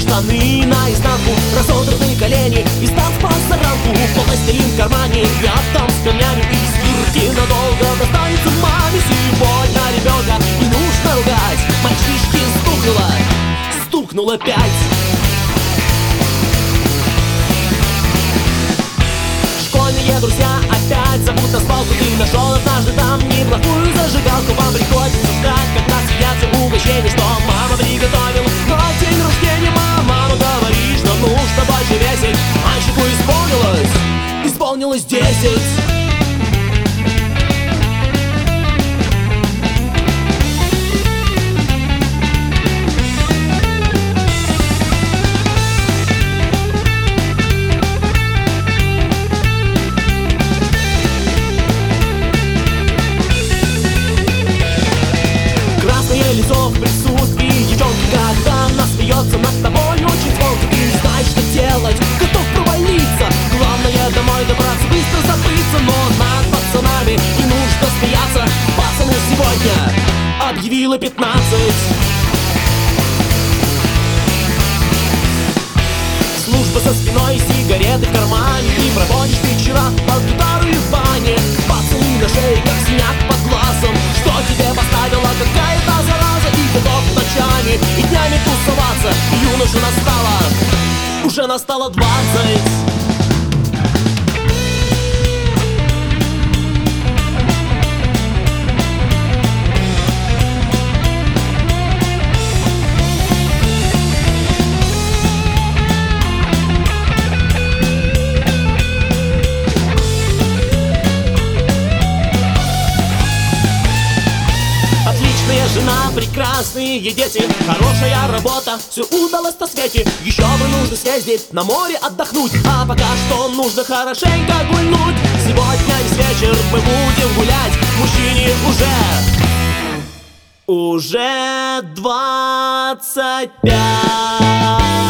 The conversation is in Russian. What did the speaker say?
штаны наизнанку Разодранные колени и стан по саранку Пластилин в кармане, я там с камнями И скирки надолго достанется маме Сегодня ребенка не нужно ругать. Мальчишки стукнуло, стукнуло пять. Школьные друзья опять зовут на свалку. Ты нашел однажды там неплохую зажигалку. Вам приходится ждать, когда съедятся угощения Что исполнилось десять объявила 15 Служба за спиной, сигареты в кармане. И проводишь вечера под гитару и в бане. Пацаны на шее, как синяк под глазом. Что тебе поставила какая-то зараза? И готов ночами и днями тусоваться. Юноша настала, уже настало двадцать жена, прекрасные дети. Хорошая работа, все удалось на свете. Еще бы нужно съездить на море отдохнуть. А пока что нужно хорошенько гульнуть. Сегодня весь вечер мы будем гулять. Мужчине уже Уже двадцать пять